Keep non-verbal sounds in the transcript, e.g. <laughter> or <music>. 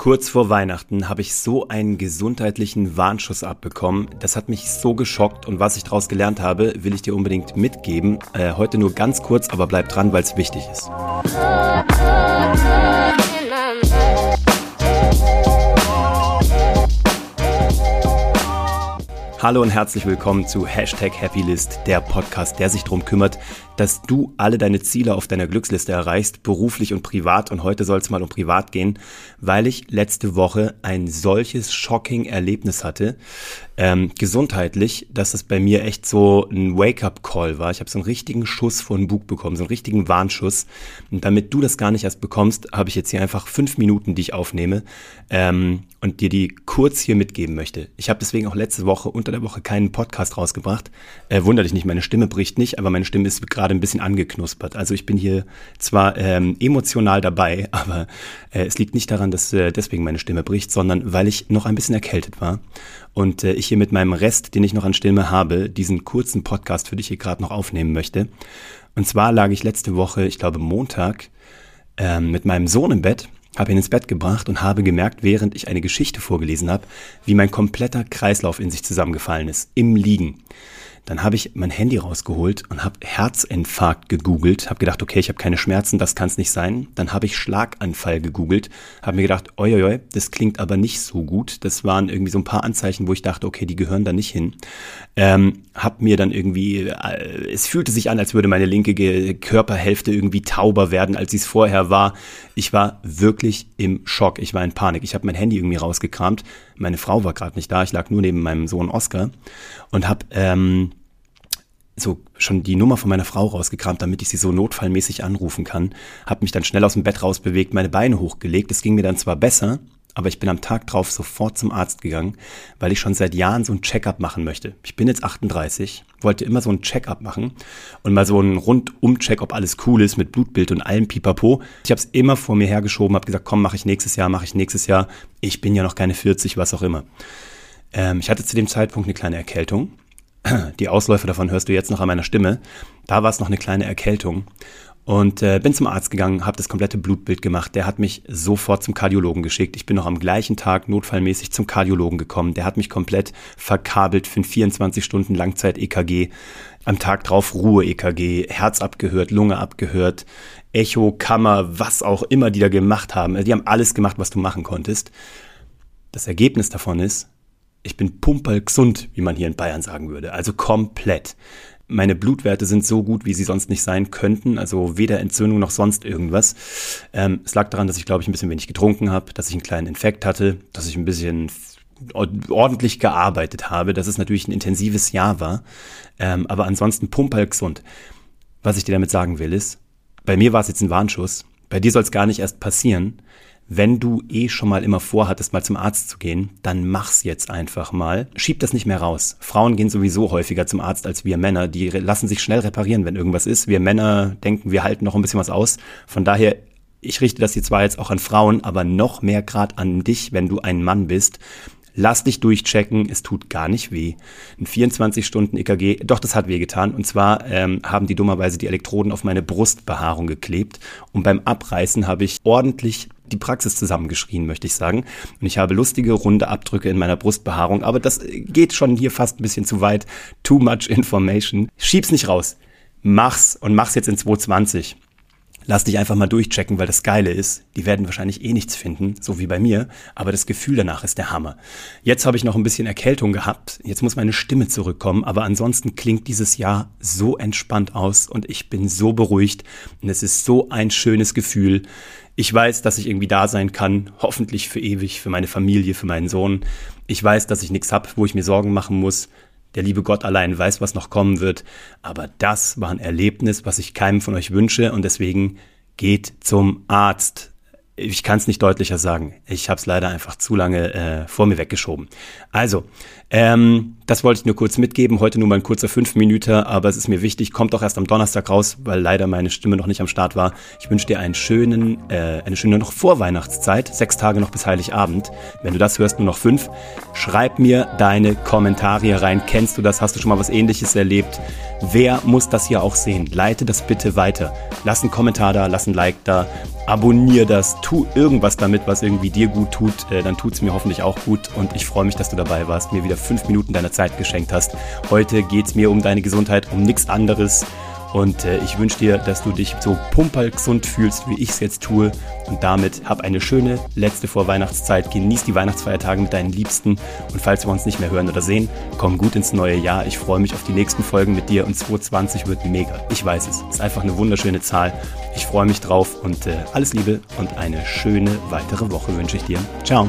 Kurz vor Weihnachten habe ich so einen gesundheitlichen Warnschuss abbekommen. Das hat mich so geschockt und was ich daraus gelernt habe, will ich dir unbedingt mitgeben. Äh, heute nur ganz kurz, aber bleib dran, weil es wichtig ist. Hallo und herzlich willkommen zu Hashtag Happylist, der Podcast, der sich darum kümmert, dass du alle deine Ziele auf deiner Glücksliste erreichst, beruflich und privat. Und heute soll es mal um privat gehen, weil ich letzte Woche ein solches shocking Erlebnis hatte, ähm, gesundheitlich, dass es bei mir echt so ein Wake-up-Call war. Ich habe so einen richtigen Schuss vor den Bug bekommen, so einen richtigen Warnschuss. Und damit du das gar nicht erst bekommst, habe ich jetzt hier einfach fünf Minuten, die ich aufnehme ähm, und dir die kurz hier mitgeben möchte. Ich habe deswegen auch letzte Woche unter der Woche keinen Podcast rausgebracht. Äh, wunder dich nicht, meine Stimme bricht nicht, aber meine Stimme ist gerade ein bisschen angeknuspert. Also ich bin hier zwar ähm, emotional dabei, <laughs> aber äh, es liegt nicht daran, dass äh, deswegen meine Stimme bricht, sondern weil ich noch ein bisschen erkältet war und äh, ich hier mit meinem Rest, den ich noch an Stimme habe, diesen kurzen Podcast für dich hier gerade noch aufnehmen möchte. Und zwar lag ich letzte Woche, ich glaube Montag, ähm, mit meinem Sohn im Bett, habe ihn ins Bett gebracht und habe gemerkt, während ich eine Geschichte vorgelesen habe, wie mein kompletter Kreislauf in sich zusammengefallen ist, im Liegen. Dann habe ich mein Handy rausgeholt und habe Herzinfarkt gegoogelt, habe gedacht, okay, ich habe keine Schmerzen, das kann es nicht sein. Dann habe ich Schlaganfall gegoogelt, habe mir gedacht, oi, das klingt aber nicht so gut. Das waren irgendwie so ein paar Anzeichen, wo ich dachte, okay, die gehören da nicht hin. Ähm, habe mir dann irgendwie, äh, es fühlte sich an, als würde meine linke Körperhälfte irgendwie tauber werden, als sie es vorher war. Ich war wirklich im Schock, ich war in Panik. Ich habe mein Handy irgendwie rausgekramt. Meine Frau war gerade nicht da, ich lag nur neben meinem Sohn Oscar und habe ähm, so schon die Nummer von meiner Frau rausgekramt, damit ich sie so notfallmäßig anrufen kann. Habe mich dann schnell aus dem Bett rausbewegt, meine Beine hochgelegt. Es ging mir dann zwar besser, aber ich bin am Tag drauf sofort zum Arzt gegangen, weil ich schon seit Jahren so ein Check-up machen möchte. Ich bin jetzt 38, wollte immer so ein Check-up machen und mal so einen Rundum-Check, ob alles cool ist mit Blutbild und allem Pipapo. Ich habe es immer vor mir hergeschoben, habe gesagt, komm, mache ich nächstes Jahr, mache ich nächstes Jahr. Ich bin ja noch keine 40, was auch immer. Ähm, ich hatte zu dem Zeitpunkt eine kleine Erkältung <clears throat> die Ausläufer davon hörst du jetzt noch an meiner Stimme. Da war es noch eine kleine Erkältung. Und äh, bin zum Arzt gegangen, habe das komplette Blutbild gemacht. Der hat mich sofort zum Kardiologen geschickt. Ich bin noch am gleichen Tag notfallmäßig zum Kardiologen gekommen. Der hat mich komplett verkabelt für ein 24 Stunden Langzeit-EKG. Am Tag drauf Ruhe-EKG, Herz abgehört, Lunge abgehört, Echo, Kammer, was auch immer die da gemacht haben. Also die haben alles gemacht, was du machen konntest. Das Ergebnis davon ist, ich bin pumperlgesund, wie man hier in Bayern sagen würde. Also komplett. Meine Blutwerte sind so gut, wie sie sonst nicht sein könnten. Also weder Entzündung noch sonst irgendwas. Ähm, es lag daran, dass ich, glaube ich, ein bisschen wenig getrunken habe, dass ich einen kleinen Infekt hatte, dass ich ein bisschen ordentlich gearbeitet habe, dass es natürlich ein intensives Jahr war. Ähm, aber ansonsten pumperlgesund. Was ich dir damit sagen will, ist, bei mir war es jetzt ein Warnschuss. Bei dir soll es gar nicht erst passieren wenn du eh schon mal immer vorhattest, mal zum Arzt zu gehen, dann mach's jetzt einfach mal. Schieb das nicht mehr raus. Frauen gehen sowieso häufiger zum Arzt als wir Männer. Die lassen sich schnell reparieren, wenn irgendwas ist. Wir Männer denken, wir halten noch ein bisschen was aus. Von daher, ich richte das hier zwar jetzt auch an Frauen, aber noch mehr gerade an dich, wenn du ein Mann bist. Lass dich durchchecken, es tut gar nicht weh. Ein 24-Stunden-EKG, doch, das hat weh getan. Und zwar ähm, haben die dummerweise die Elektroden auf meine Brustbehaarung geklebt. Und beim Abreißen habe ich ordentlich die Praxis zusammengeschrien, möchte ich sagen. Und ich habe lustige, runde Abdrücke in meiner Brustbehaarung, aber das geht schon hier fast ein bisschen zu weit. Too much information. Schieb's nicht raus. Mach's und mach's jetzt in 220. Lass dich einfach mal durchchecken, weil das Geile ist, die werden wahrscheinlich eh nichts finden, so wie bei mir, aber das Gefühl danach ist der Hammer. Jetzt habe ich noch ein bisschen Erkältung gehabt, jetzt muss meine Stimme zurückkommen, aber ansonsten klingt dieses Jahr so entspannt aus und ich bin so beruhigt und es ist so ein schönes Gefühl. Ich weiß, dass ich irgendwie da sein kann, hoffentlich für ewig, für meine Familie, für meinen Sohn. Ich weiß, dass ich nichts hab, wo ich mir Sorgen machen muss. Der liebe Gott allein weiß, was noch kommen wird. Aber das war ein Erlebnis, was ich keinem von euch wünsche und deswegen geht zum Arzt. Ich kann es nicht deutlicher sagen. Ich habe es leider einfach zu lange äh, vor mir weggeschoben. Also, ähm, Das wollte ich nur kurz mitgeben. Heute nur mal ein kurzer 5 Minuten, aber es ist mir wichtig. Kommt doch erst am Donnerstag raus, weil leider meine Stimme noch nicht am Start war. Ich wünsche dir einen schönen, äh, eine schöne noch Vorweihnachtszeit. Sechs Tage noch bis Heiligabend. Wenn du das hörst, nur noch fünf. Schreib mir deine Kommentare rein. Kennst du das? Hast du schon mal was ähnliches erlebt? Wer muss das hier auch sehen? Leite das bitte weiter. Lass einen Kommentar da, lass ein Like da, abonnier das, tu irgendwas damit, was irgendwie dir gut tut. Äh, dann tut es mir hoffentlich auch gut und ich freue mich, dass du dabei warst, mir wieder fünf Minuten deiner Zeit geschenkt hast. Heute geht es mir um deine Gesundheit, um nichts anderes. Und äh, ich wünsche dir, dass du dich so pumperlgesund fühlst, wie ich es jetzt tue. Und damit hab eine schöne letzte Vorweihnachtszeit. Genieß die Weihnachtsfeiertage mit deinen Liebsten. Und falls wir uns nicht mehr hören oder sehen, komm gut ins neue Jahr. Ich freue mich auf die nächsten Folgen mit dir. Und 2020 wird mega. Ich weiß es. Ist einfach eine wunderschöne Zahl. Ich freue mich drauf und äh, alles Liebe und eine schöne weitere Woche wünsche ich dir. Ciao.